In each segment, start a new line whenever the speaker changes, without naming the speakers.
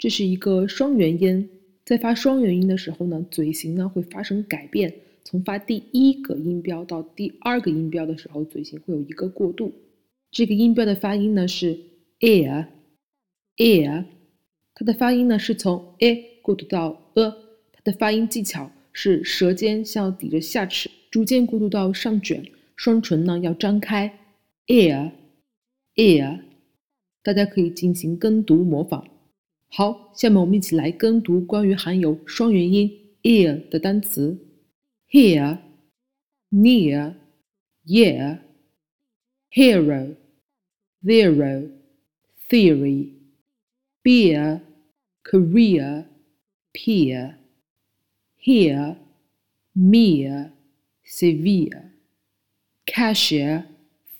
这是一个双元音，在发双元音的时候呢，嘴型呢会发生改变。从发第一个音标到第二个音标的时候，嘴型会有一个过渡。这个音标的发音呢是 air，air，它的发音呢是从 a 过渡到 a，它的发音技巧是舌尖像抵着下齿，逐渐过渡到上卷，双唇呢要张开，air，air，大家可以进行跟读模仿。好，下面我们一起来跟读关于含有双元音 ear 的单词：here、near、year、hero、zero、theory、beer、career、peer、here、mere、severe、cashier、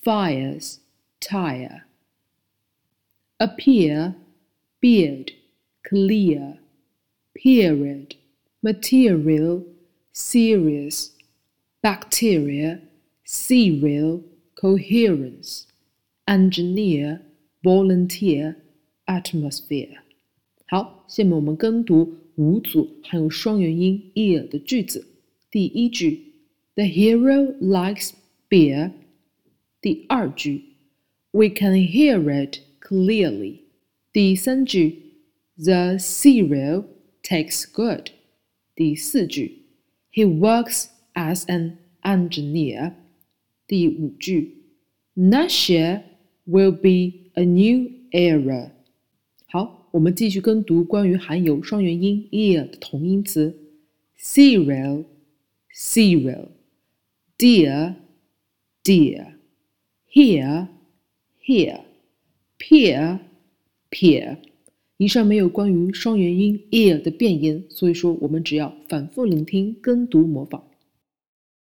fires、tire、appear、beard。clear, period, material, serious, bacteria, serial, coherence, engineer, volunteer, atmosphere。好，下面我们跟读五组含有双元音 ear 的句子。第一句，The hero likes beer。第二句，We can hear it clearly。第三句 the cereal tastes good. 第四句，He works as an engineer. 第五句，Next year will be a new era. 好，我们继续跟读关于含有双元音 ear 的同音词：cereal, cereal, dear, dear, here, here, peer, peer。 以上没有关于双元音 ear 的变音，所以说我们只要反复聆听、跟读、模仿。